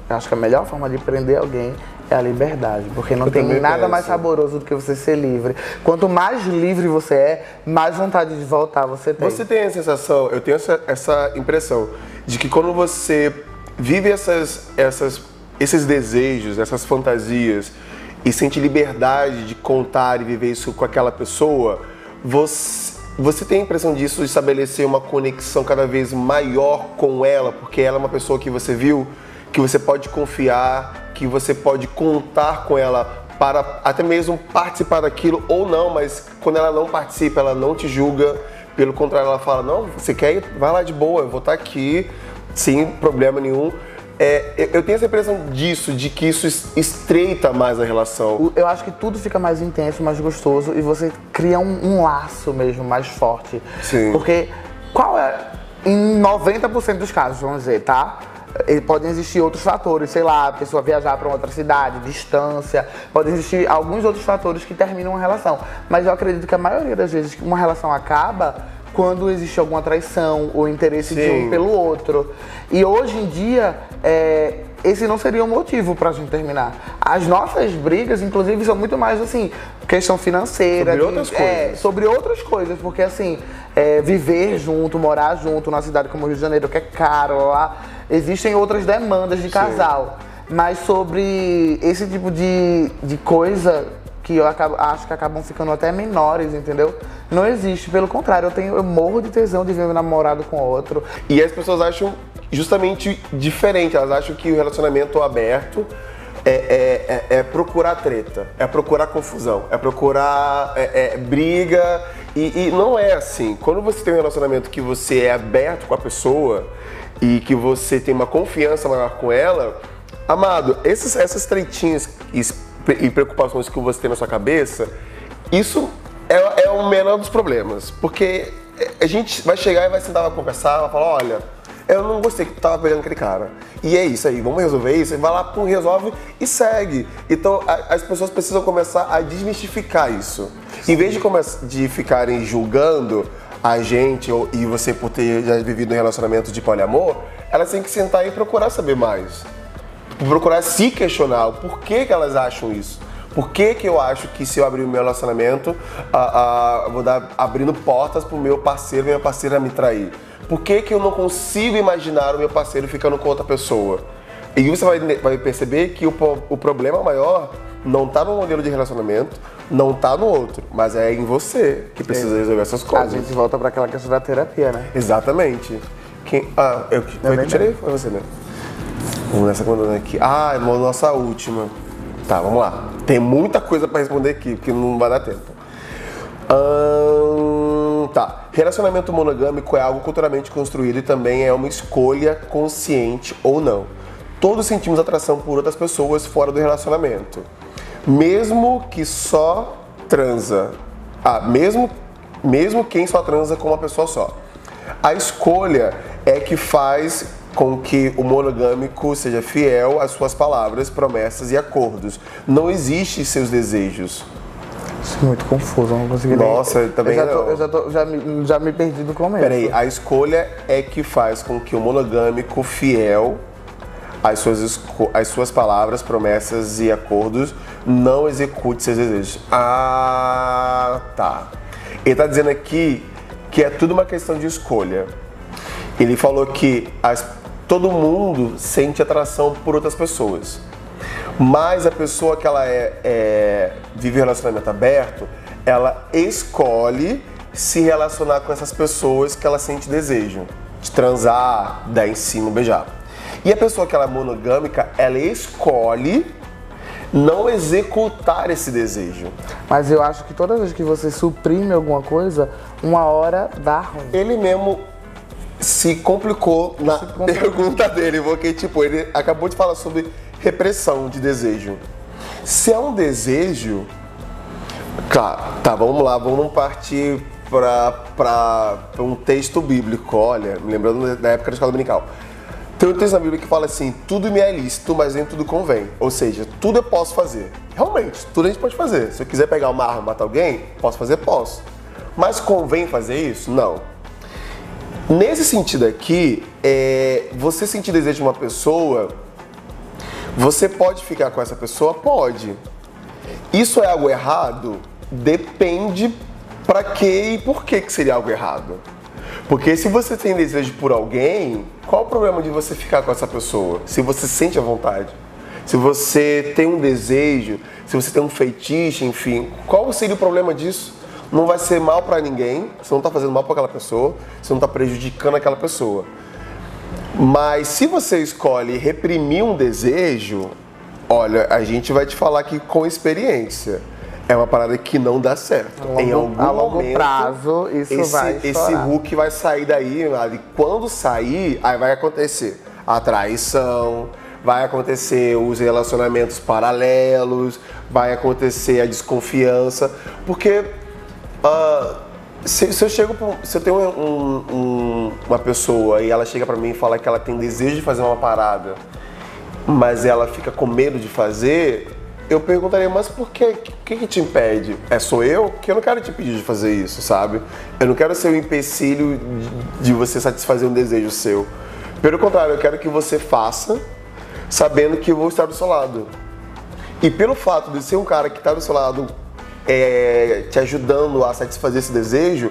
eu acho que a melhor forma de prender alguém é a liberdade. Porque não Eu tem nada penso. mais saboroso do que você ser livre. Quanto mais livre você é, mais vontade de voltar você tem. Você tem a sensação, eu tenho essa, essa impressão, de que quando você vive essas, essas, esses desejos, essas fantasias, e sente liberdade de contar e viver isso com aquela pessoa, você, você tem a impressão disso de estabelecer uma conexão cada vez maior com ela, porque ela é uma pessoa que você viu, que você pode confiar, que você pode contar com ela para até mesmo participar daquilo ou não, mas quando ela não participa, ela não te julga. Pelo contrário, ela fala: Não, você quer ir? Vai lá de boa, eu vou estar aqui, sem problema nenhum. É, eu- tenho essa impressão disso, de que isso es- estreita mais a relação. Eu acho que tudo fica mais intenso, mais gostoso e você cria um, um laço mesmo mais forte. Sim. Porque qual é. Em 90% dos casos, vamos dizer, tá? Eh, Podem existir outros fatores, sei lá, a pessoa viajar para outra cidade, distância, podem existir alguns outros fatores que terminam uma relação. Mas eu acredito que a maioria das vezes que uma relação acaba quando existe alguma traição ou interesse de Sim. um pelo outro. E hoje em dia, é, esse não seria um motivo pra gente terminar. As nossas brigas, inclusive, são muito mais assim, questão financeira. Sobre outras é, coisas. sobre outras coisas, porque assim, é, viver junto, morar junto numa cidade como o Rio de Janeiro, que é caro, lá existem outras demandas de casal. Mas sobre esse tipo de, de coisa que eu acabo- acho que acabam ficando até menores, entendeu? Não existe, pelo contrário, eu tenho eu morro de tesão de ver meu namorado com outro. E as pessoas acham justamente diferente, elas acham que o relacionamento aberto é, é- é- é procurar treta, é procurar confusão, é procurar é- é briga. E, e não é assim. Quando você tem um relacionamento que você é aberto com a pessoa e que você tem uma confiança maior com ela, amado, esses, essas tretinhas e, preocupações que você tem na sua cabeça, isso é, é o menor dos problemas. Porque a gente vai chegar e vai sentar, vai conversar, vai falar, olha, eu não gostei que tu tava pegando aquele cara. E é isso aí, vamos resolver isso. E vai lá, pum, resolve e segue. Então a- as pessoas precisam começar a desmistificar isso. Em vez de, de ficarem julgando a gente ou, e você por ter já vivido um relacionamento de poliamor, elas têm que sentar e procurar saber mais procurar se questionar o porquê que elas acham isso. Por que, que eu acho que se eu abrir o meu relacionamento, a, a, eu vou dar abrindo portas pro meu parceiro, minha parceira me trair? Por que, que eu não consigo imaginar o meu parceiro ficando com outra pessoa? E você vai, vai perceber que o, o problema maior não tá no modelo de relacionamento, não tá no outro, mas é em você que precisa resolver essas A coisas. gente volta para aquela questão da terapia, né? Exatamente. Quem, ah, eu, foi que nem tirei? Foi você, né? Vamos nessa mandando aqui. Ah, é a nossa última. Tá, vamos lá. Tem muita coisa pra responder aqui, porque não vai dar tempo. Ahn, tá. Relacionamento monogâmico é algo culturalmente construído e também é uma escolha consciente ou não. Todos sentimos atração por outras pessoas fora do relacionamento. Mesmo que só transa. Ah, mesmo, mesmo quem só transa com uma pessoa só. A escolha é que faz com que o monogâmico seja fiel às suas palavras, promessas e acordos. Não existe seus desejos. Isso é muito confuso, não consegui Nossa, nem... também eu já, tô, eu já, tô- já me, já me perdi do começo. Peraí, a escolha é que faz com que o monogâmico fiel às suas, às suas palavras, promessas e acordos não execute seus desejos. Ah, tá. Ele tá dizendo aqui que é tudo uma questão de escolha. Ele falou que as- todo mundo sente atração por outras pessoas. Mas a pessoa que ela é, é- vive um relacionamento aberto, ela escolhe se relacionar com essas pessoas que ela sente desejo. De transar, dar em cima, beijar. E a pessoa que ela é monogâmica, ela escolhe não executar esse desejo. Mas eu acho que toda vez que você suprime alguma coisa, uma hora dá ruim. Ele mesmo se complicou na complicou. pergunta dele, porque tipo, ele acabou de falar sobre repressão de desejo. Se é um desejo, claro, tá, vamos lá, vamos partir para um texto bíblico. Olha, me lembrando da época da escola dominical. Tem um texto na Bíblia que fala assim: tudo me é lícito, mas nem tudo convém. Ou seja, tudo eu posso fazer. Realmente, tudo a gente pode fazer. Se eu quiser pegar uma arma e matar alguém, posso fazer? Posso. Mas convém fazer isso? Não. Nesse sentido aqui, é, você sentir desejo de uma pessoa, você pode ficar com essa pessoa? Pode. Isso é algo errado? Depende para que e por que, que seria algo errado. Porque se você tem desejo por alguém, qual o problema de você ficar com essa pessoa? Se você sente a vontade. Se você tem um desejo, se você tem um feitiço, enfim, qual seria o problema disso? Não vai ser mal para ninguém, você não está fazendo mal para aquela pessoa, você não está prejudicando aquela pessoa. Mas se você escolhe reprimir um desejo, olha, a gente vai te falar aqui com experiência. É uma parada que não dá certo. Longo- em algum a longo momento, prazo, isso esse, vai Esse estourar. Hulk vai sair daí, e quando sair, aí vai acontecer a traição, vai acontecer os relacionamentos paralelos, vai acontecer a desconfiança, porque ah, se, se eu chego, pra se eu tenho um- um- uma pessoa e ela chega pra mim e fala que ela tem desejo de fazer uma parada, mas ela fica com medo de fazer, eu perguntaria, mas por quê? O que, que te impede? É sou eu? Que eu não quero te pedir de fazer isso, sabe? Eu não quero ser o empecilho de, de você satisfazer um desejo seu. Pelo contrário, eu quero que você faça sabendo que eu vou estar do seu lado. E pelo fato de ser um cara que está do seu lado é, te ajudando a satisfazer esse desejo,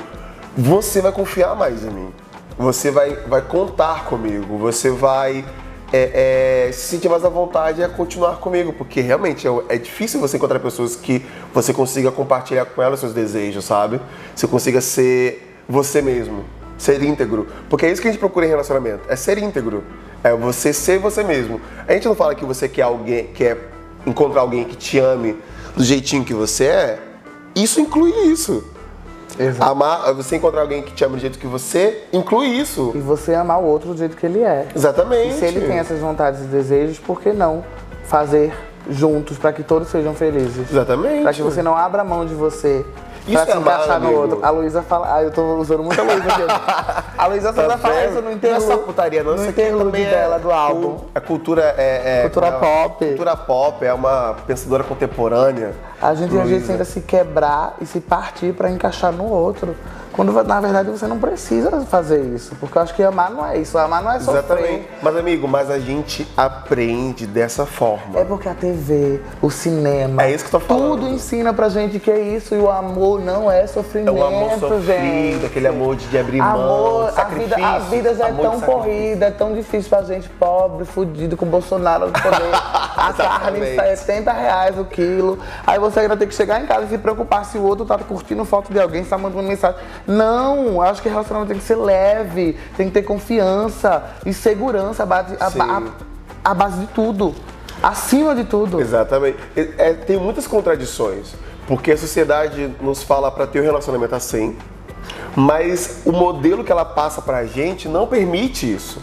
você vai confiar mais em mim. Você vai, vai contar comigo. Você vai é, é, se sentir mais à vontade a continuar comigo. Porque realmente é, é difícil você encontrar pessoas que você consiga compartilhar com elas seus desejos, sabe? Você consiga ser você mesmo. Ser íntegro. Porque é isso que a gente procura em relacionamento. É ser íntegro. É você ser você mesmo. A gente não fala que você quer alguém, quer encontrar alguém que te ame do jeitinho que você é. Isso inclui isso. Exato. Amar, você encontrar alguém que te ama do jeito que você, inclui isso. E você amar o outro do jeito que ele é. Exatamente. E se ele tem essas vontades e desejos, por que não fazer juntos para que todos sejam felizes? Exatamente. Para que você não abra mão de você. Isso pra é se encaixar no outro. A Luísa fala. Ah, eu tô usando muita Luísa aqui. A Luísa Tá fala isso no Não é interlude. só putaria, não. no Isso aqui interlude é dela, do álbum. A cultura é, é- Cultura é- pop. Cultura pop é uma pensadora contemporânea. A gente às vezes Luísa. tenta se quebrar e se partir para encaixar no outro. Quando na verdade você não precisa fazer isso. Porque eu acho que amar não é isso. Amar não é sofrer. Exatamente. Mas, amigo, mas a gente aprende dessa forma. É porque a TV, o cinema. É isso que eu tô falando. Tudo ensina pra gente que é isso. E o amor não é É sofrimento, o amor sofrido, gente. aquele amor de, de abrir mão, Amor, a vida, sacrifício. a vida já é tão corrida, é tão difícil pra gente pobre, fudido, com Bolsonaro no (laughs) poder. a carne Exatamente. 70 reais o quilo. Aí você ainda tem que chegar em casa e se preocupar se o outro tá curtindo foto de alguém, se tá mandando mensagem. Não, acho que relacionamento tem que ser leve, tem que ter confiança e segurança a base, a, a- a base de tudo. Acima de tudo. Exatamente. É, tem muitas contradições, porque a sociedade nos fala para ter um relacionamento assim, mas o modelo que ela passa pra gente não permite isso.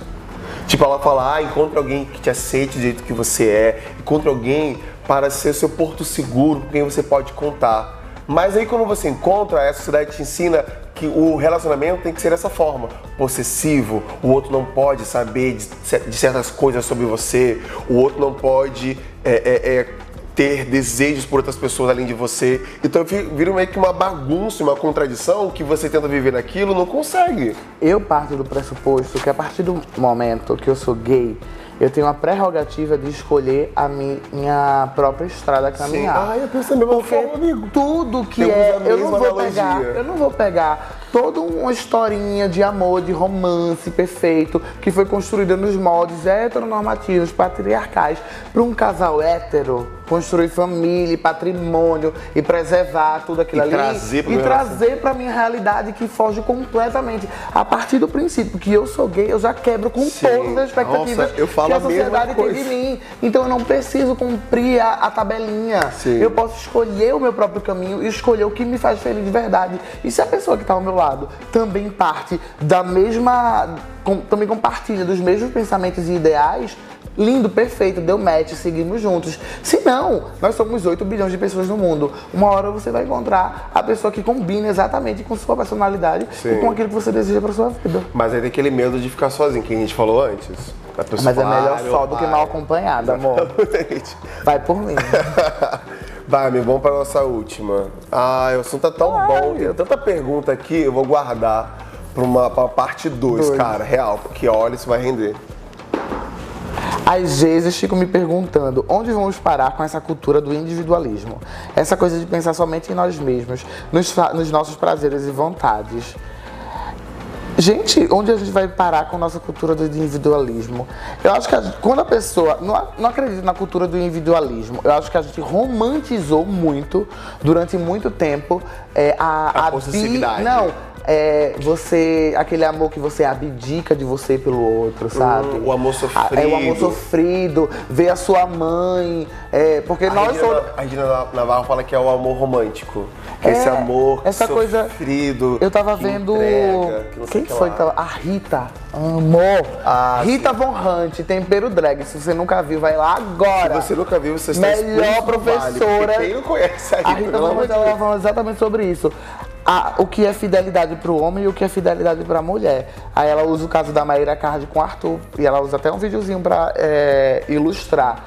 Tipo, ela fala, ah, encontre alguém que te aceite do jeito que você é, encontre alguém para ser seu porto seguro, com quem você pode contar. Mas aí quando você encontra, a sociedade te ensina que o relacionamento tem que ser dessa forma, possessivo, o outro não pode saber de, cer- de certas coisas sobre você, o outro não pode é, é, é, ter desejos por outras pessoas além de você. Então vi- vira meio que uma bagunça, uma contradição que você tenta viver naquilo não consegue. Eu parto do pressuposto que a partir do momento que eu sou gay, eu tenho a prerrogativa de escolher a mi- minha própria estrada a caminhar. Ah, eu penso da mesma Porque forma, amigo. tudo que Temos é, eu não vou analogia. pegar, eu não vou pegar toda uma historinha de amor, de romance perfeito que foi construída nos moldes heteronormativos, patriarcais, para um casal hétero construir família, patrimônio e preservar tudo aquilo E ali trazer e trazer para minha realidade que foge completamente. A partir do princípio que eu sou gay, eu já quebro com Sim. todas as expectativas Nossa, eu falo que a a sociedade tem de mim. Então eu não preciso cumprir a, a tabelinha. Sim. Eu posso escolher o meu próprio caminho e escolher o que me faz feliz de verdade. E se a pessoa que está ao meu lado também parte da mesma. com- também compartilha dos mesmos pensamentos e ideais. Lindo, perfeito, deu match, seguimos juntos. Se não, nós somos 8 bilhões de pessoas no mundo. Uma hora você vai encontrar a pessoa que combina exatamente com sua personalidade Sim. e com aquilo que você deseja para sua vida. Mas aí tem aquele medo de ficar sozinho, que a gente falou antes. A pessoa Mas é melhor "Ah, só do que pai." mal acompanhado, amor. Vai por mim. (laughs) Vai, amigo, vamos para nossa última. Ah, o assunto tá tão bom, tem tanta pergunta aqui, eu vou guardar para uma pra parte 2, Dois. cara, real, porque olha, isso vai render. Às vezes fico me perguntando onde vamos parar com essa cultura do individualismo. Essa coisa de pensar somente em nós mesmos, nos, nos nossos prazeres e vontades. Gente, onde a gente vai parar com a nossa cultura do individualismo? Eu acho que a quando a pessoa. Não, a- não acredito na cultura do individualismo. Eu acho que a gente romantizou muito, durante muito tempo, é, a, A possessividade. Não, é, você. aquele amor que você abdica de você pelo outro, sabe? Hum, o amor Ah, É o amor sofrido. sofrido, ver a sua mãe. É, porque A nós Regina, somos. a Regina Navarro fala que é o amor romântico. Que é esse amor essa coisa- sofrido. Eu tava vendo. entrega, que Quem que foi que tava? A Rita. Amor. Ah, Rita Von Hunt, tempero drag. Se você nunca viu, vai lá agora. Se você nunca viu, você está Melhor vale, professora. porque quem não conhece a A Rita, Rita pelo Von Hunt ela falando exatamente sobre isso. A- o que é fidelidade pro homem e o que é fidelidade pra mulher. Aí ela usa o caso da Maíra Card com o Arthur. E ela usa até um videozinho pra é, ilustrar.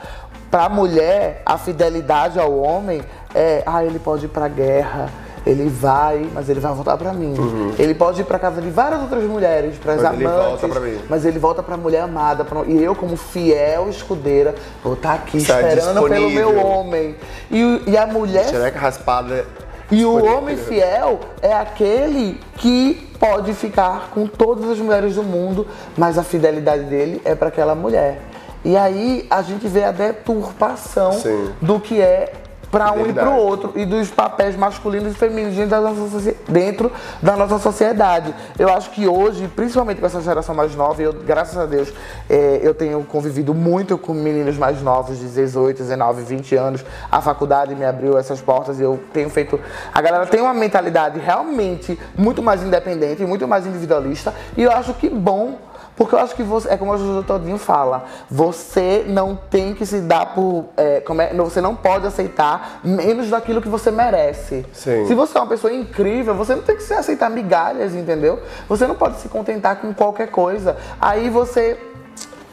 Pra mulher, a fidelidade ao homem é, ah, ele pode ir pra guerra, ele vai, mas ele vai voltar pra mim. Ele pode ir pra casa de várias outras mulheres, Uhum. Mas ele amantes, volta pra mim. mas ele volta pra mulher amada. pra- E eu, como fiel escudeira, vou estar aqui Está esperando pelo meu homem. E, e a mulher Xereca raspada. E o homem fiel é aquele que pode ficar com todas as mulheres do mundo, mas a fidelidade dele é para aquela mulher. E aí a gente vê a deturpação Sim. do que é para um e para o outro e dos papéis masculinos e femininos dentro da, nossa, dentro da nossa sociedade. Eu acho que hoje, principalmente com essa geração mais nova, e eu, graças a Deus, eh, eu tenho convivido muito com meninos mais novos, de 18, 19, 20 anos. A faculdade me abriu essas portas e eu tenho feito. A galera tem uma mentalidade realmente muito mais independente, muito mais individualista, e eu acho que bom. Porque eu acho que você, é como o Jojo Todinho fala, você não tem que se dar por. é, é, você não pode aceitar menos daquilo que você merece. Sim. Se você é uma pessoa incrível, você não tem que se aceitar migalhas, entendeu? Você não pode se contentar com qualquer coisa. Aí você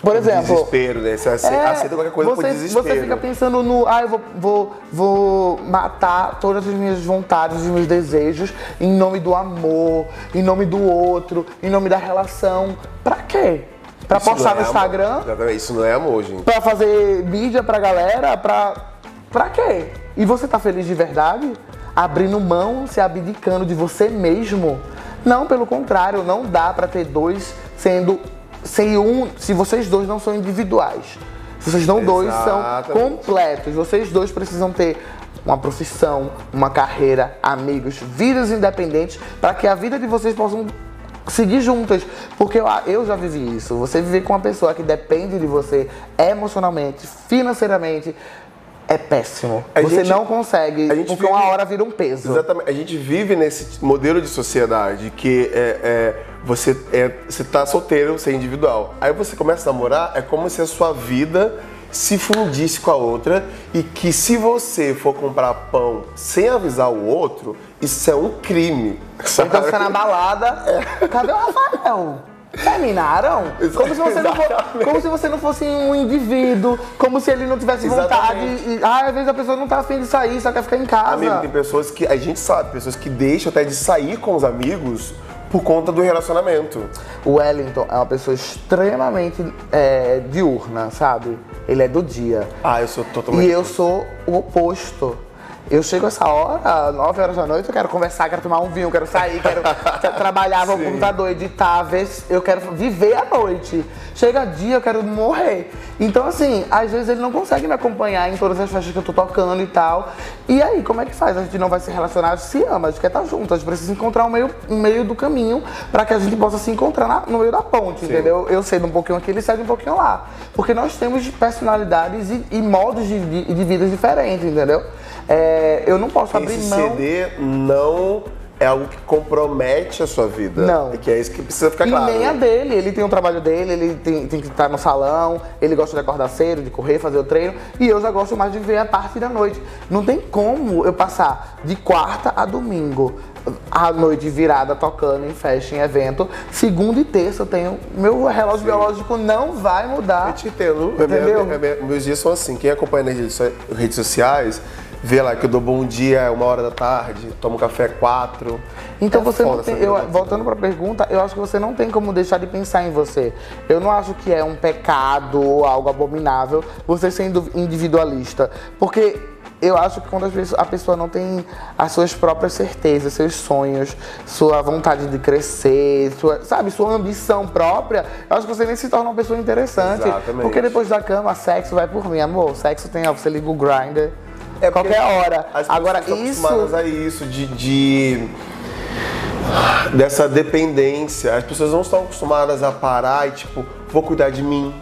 Por exemplo. Desespero, né? Você aceita, É, aceita qualquer coisa você, por desespero. Você fica pensando no, ah, eu vou, vou, vou matar todas as minhas vontades, os meus desejos, em nome do amor, em nome do outro, em nome da relação. Pra quê? Pra Isso postar no é amor. Instagram? Exatamente, isso não é amor, gente. Pra fazer mídia pra galera? Pra, pra quê? E você tá feliz de verdade? Abrindo mão, se abdicando de você mesmo? Não, pelo contrário, não dá pra ter dois sendo sem um, se vocês dois não são individuais. Se vocês não dois são completos. Vocês dois precisam ter uma profissão, uma carreira, amigos, vidas independentes para que a vida de vocês possam seguir juntas. Porque eu, eu já vivi isso. Você viver com uma pessoa que depende de você emocionalmente, financeiramente, é péssimo. A você gente- não consegue, a gente porque vive- uma hora vira um peso. Exatamente. A gente vive nesse modelo de sociedade que é, é, você é, você tá solteiro, você é individual. Aí você começa a namorar, é como se a sua vida se fundisse com a outra e que se você for comprar pão sem avisar o outro, isso é um crime. Sabe? Então você tá na balada, cadê o Rafael? Terminaram? Como se, você não fo- Exatamente. como se você não fosse um indivíduo, como se ele não tivesse vontade. E, ah, às vezes a pessoa não tá afim de sair, só quer ficar em casa. Amigo, tem pessoas que a gente sabe, pessoas que deixam até de sair com os amigos por conta do relacionamento. O Wellington é uma pessoa extremamente é, diurna, sabe? Ele é do dia. Ah, eu sou totalmente. E eu sou o oposto. Eu chego essa hora, 9 horas da noite, eu quero conversar, quero tomar um vinho, quero sair, quero (laughs) tra- trabalhar, vou Sim. computador, editar, ver, eu quero viver a noite. Chega dia, eu quero morrer. Então, assim, às vezes ele não consegue me acompanhar em todas as festas que eu tô tocando e tal. E aí, como é que faz? A gente não vai se relacionar, a gente se ama, a gente quer estar junto, a gente precisa encontrar um meio, um meio do caminho pra que a gente possa se encontrar na- no meio da ponte, entendeu? Eu cedo um pouquinho aqui, ele cede um pouquinho lá. Porque nós temos personalidades e, e modos de, de, de vida diferentes, entendeu? É, eu não posso abrir Esse mão. CD não é algo que compromete a sua vida. Não. E que é isso que precisa ficar E claro. nem a dele, ele tem o trabalho dele, ele tem, tem que estar no salão, ele gosta de acordar cedo, de correr, fazer o treino, e eu já gosto mais de ver a parte da noite. Não tem como eu passar de quarta a domingo, a noite virada tocando em festa, em evento. Segunda e terça eu tenho. Meu relógio biológico não vai mudar. Eu te entendo. Entendeu? É minha- é minha- meus dias são assim. Quem acompanha nas redes sociais, vê lá que eu dou bom dia uma hora da tarde, tomo café quatro. Então É você não tem. eu- voltando para a pergunta, eu acho que você não tem como deixar de pensar em você. Eu não acho que é um pecado ou algo abominável você ser indu- individualista. Porque eu acho que quando a pessoa não tem as suas próprias certezas, seus sonhos, sua vontade de crescer, sua, sabe, sua ambição própria, eu acho que você nem se torna uma pessoa interessante. Exatamente. Porque depois da cama, sexo vai por mim, amor. Sexo tem, ó, você liga o grinder. É qualquer hora. As Agora, estão isso. acostumadas a isso, de, de- dessa dependência. As pessoas não estão acostumadas a parar e tipo, vou cuidar de mim,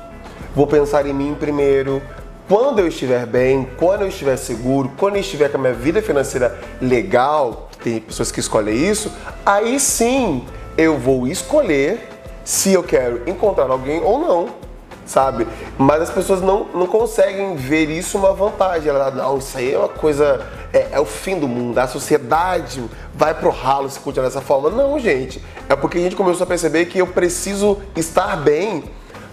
vou pensar em mim primeiro. Quando eu estiver bem, quando eu estiver seguro, quando eu estiver com a minha vida financeira legal, tem pessoas que escolhem isso, aí sim eu vou escolher se eu quero encontrar alguém ou não sabe? Mas as pessoas não, não conseguem ver isso uma vantagem. Ela, não, isso aí é uma coisa, é, é o fim do mundo, a sociedade vai pro ralo se continuar dessa forma. Não, gente, é porque a gente começou a perceber que eu preciso estar bem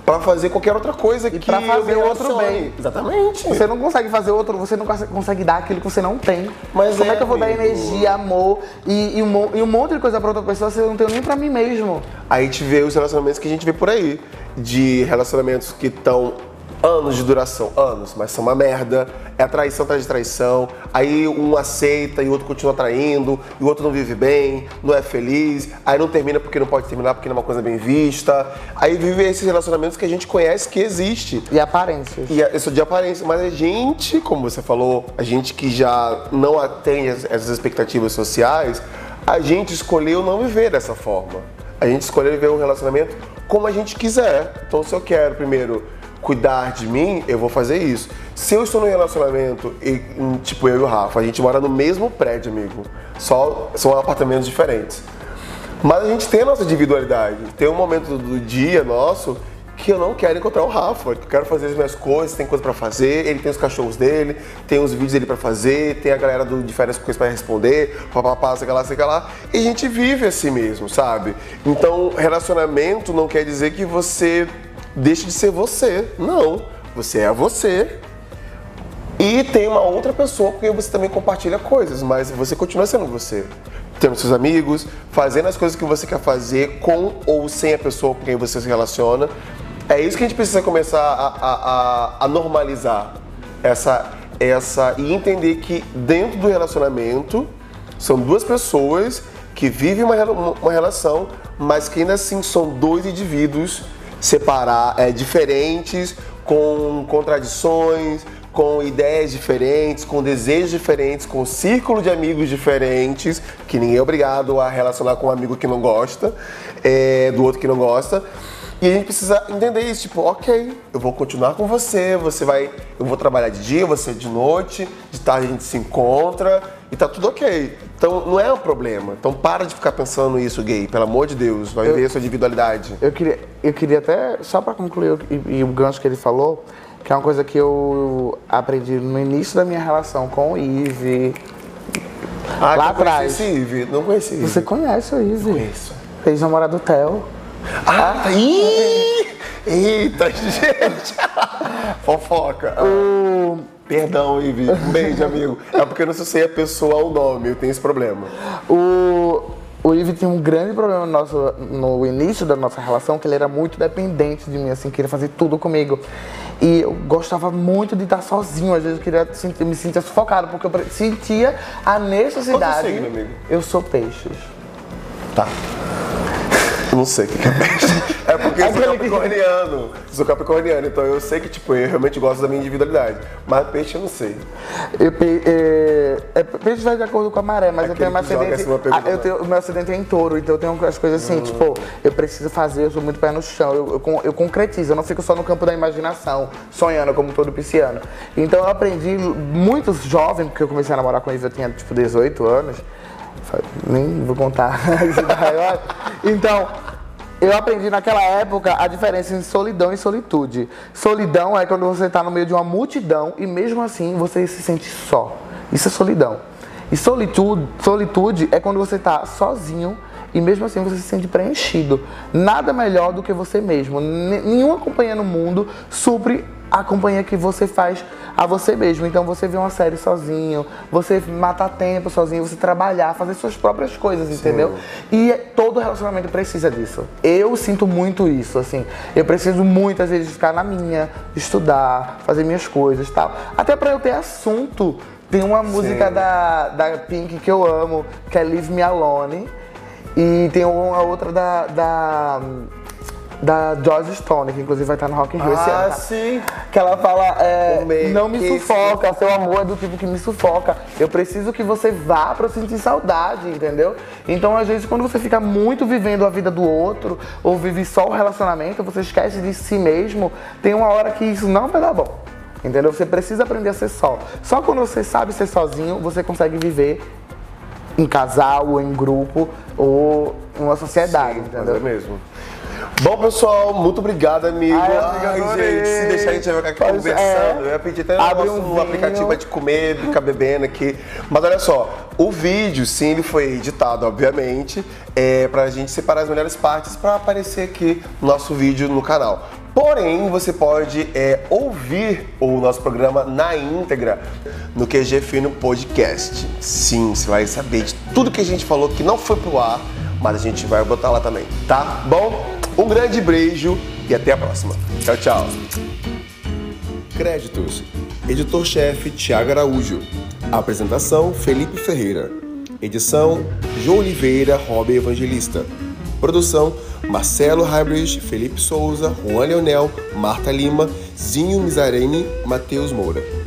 para fazer qualquer outra coisa que pra fazer outro emocione. bem. Exatamente. Você não consegue fazer outro, você não conse- consegue dar aquilo que você não tem. Mas Como é, é, que eu vou dar amigo. energia, amor e, e um, e um monte de coisa pra outra pessoa se eu não tenho nem pra mim mesmo? Aí a gente vê os relacionamentos que a gente vê por aí. De relacionamentos que estão anos de duração, anos, mas são uma merda. É traição atrás de traição. Aí um aceita e o outro continua traindo, e o outro não vive bem, não é feliz. Aí não termina porque não pode terminar porque não é uma coisa bem vista. Aí vive esses relacionamentos que a gente conhece que existe. E aparências. E é- isso de aparência, mas a gente, como você falou, a gente que já não atende as- essas expectativas sociais, a gente escolheu não viver dessa forma. A gente escolheu viver um relacionamento como a gente quiser. Então, se eu quero primeiro cuidar de mim, eu vou fazer isso. Se eu estou num relacionamento, e, hum, tipo eu e o Rafa, a gente mora no mesmo prédio, amigo. Só são apartamentos diferentes. Mas a gente tem a nossa individualidade. Tem um momento do dia nosso que eu não quero encontrar o Rafa, que eu quero fazer as minhas coisas, tem coisa pra fazer, ele tem os cachorros dele, tem os vídeos dele pra fazer, tem a galera do, de férias com coisas pra responder, papapá, sei lá, sei lá, e a gente vive assim mesmo, sabe? Então, relacionamento não quer dizer que você deixe de ser você. Não, você é você. E tem uma outra pessoa com quem você também compartilha coisas, mas você continua sendo você. Tendo seus amigos, fazendo as coisas que você quer fazer com ou sem a pessoa com quem você se relaciona. É isso que a gente precisa começar a, a, a, a normalizar. Essa, essa, e entender que dentro do relacionamento são duas pessoas que vivem uma, uma relação, mas que ainda assim são dois indivíduos separar, é, diferentes, com contradições, com ideias diferentes, com desejos diferentes, com círculo de amigos diferentes, que ninguém é obrigado a relacionar com um amigo que não gosta, é, do outro que não gosta. E a gente precisa entender isso, tipo, ok, eu vou continuar com você, você vai, eu vou trabalhar de dia, você de noite, de tarde a gente se encontra e tá tudo ok. Então não é um problema. Então para de ficar pensando isso, gay, pelo amor de Deus, vai eu, ver a sua individualidade. Eu queria, eu queria até, só para concluir e, e o gancho que ele falou, que é uma coisa que eu aprendi no início da minha relação com o Ive. Ah, lá atrás. Esse Ive. Não conheci Ive. Você conhece o Ive? Conheço. Ex-namorado do Theo. Ah, ah ih! Eita, gente! (laughs) Fofoca. O... Perdão, Ive. Um beijo, amigo. É porque eu não sei se é pessoa ou nome, eu tenho esse problema. O o Ive tinha um grande problema no, nosso, no início da nossa relação, que ele era muito dependente de mim, assim, queria fazer tudo comigo. E eu gostava muito de estar sozinho, às vezes eu queria sentir, me sentir sufocado, porque eu sentia a necessidade. Qual é signo, amigo? Eu sou peixes. Tá. Eu não sei o que é peixe. É porque eu sou capricorniano. Sou capricorniano, então eu sei que, tipo, eu realmente gosto da minha individualidade. Mas peixe eu não sei. Eu, é, é, peixe vai de acordo com a maré, mas Aquele eu tenho uma acidente. Ah, eu tenho, o meu acidente é em touro, então eu tenho as coisas assim, hum. tipo, eu preciso fazer, eu sou muito pé no chão, eu, eu, eu concretizo, eu não fico só no campo da imaginação, sonhando como todo pisciano. Então eu aprendi muito jovem, porque eu comecei a namorar com eles, eu tinha tipo 18 anos. Nem vou contar. (laughs) então, eu aprendi naquela época a diferença entre solidão e solitude. Solidão é quando você está no meio de uma multidão e mesmo assim você se sente só. Isso é solidão. E solitude, solitude é quando você está sozinho e mesmo assim você se sente preenchido. Nada melhor do que você mesmo. Nenhuma companhia no mundo supre a companhia que você faz a você mesmo. Então você vê uma série sozinho, você matar tempo sozinho, você trabalhar, fazer suas próprias coisas, Sim. entendeu? E todo relacionamento precisa disso. Eu sinto muito isso, assim. Eu preciso muitas vezes ficar na minha, estudar, fazer minhas coisas, tal. Até para eu ter assunto. Tem uma música da, da Pink que eu amo, que é Leave Me Alone. E tem uma outra da, da da Joyce Stone, que inclusive vai estar no Rock in Rio ah, esse ano. Ah, sim. Que ela fala, é, não me sufoca, seu amor é do tipo que me sufoca. Eu preciso que você vá pra eu sentir saudade, entendeu? Então, às vezes, quando você fica muito vivendo a vida do outro, ou vive só o relacionamento, você esquece de si mesmo, tem uma hora que isso não vai dar bom. Entendeu? Você precisa aprender a ser só. Só quando você sabe ser sozinho, você consegue viver em casal, ou em grupo, ou em uma sociedade, Sim, entendeu? É mesmo. Bom, pessoal, muito obrigado, amigo. Ai, Ai gente, se deixar a gente vai ficar aqui Pode, conversando. É. Eu ia pedir até Abre um, aplicativo de comer, ficar bebendo aqui. Mas olha só, o vídeo, sim, ele foi editado, obviamente, é, pra gente separar as melhores partes para aparecer aqui no nosso vídeo no canal. Porém, você pode é, ouvir o nosso programa na íntegra no QG Fino Podcast. Sim, você vai saber de tudo que a gente falou que não foi pro ar, mas a gente vai botar lá também, tá bom? Um grande beijo e até a próxima. Tchau, tchau. Créditos: Editor-chefe Tiago Araújo. Apresentação: Felipe Ferreira. Edição: João Oliveira, Robert Evangelista. Produção: Marcelo Hybrid, Felipe Souza, Juan Leonel, Marta Lima, Zinho Mizarene, Matheus Moura.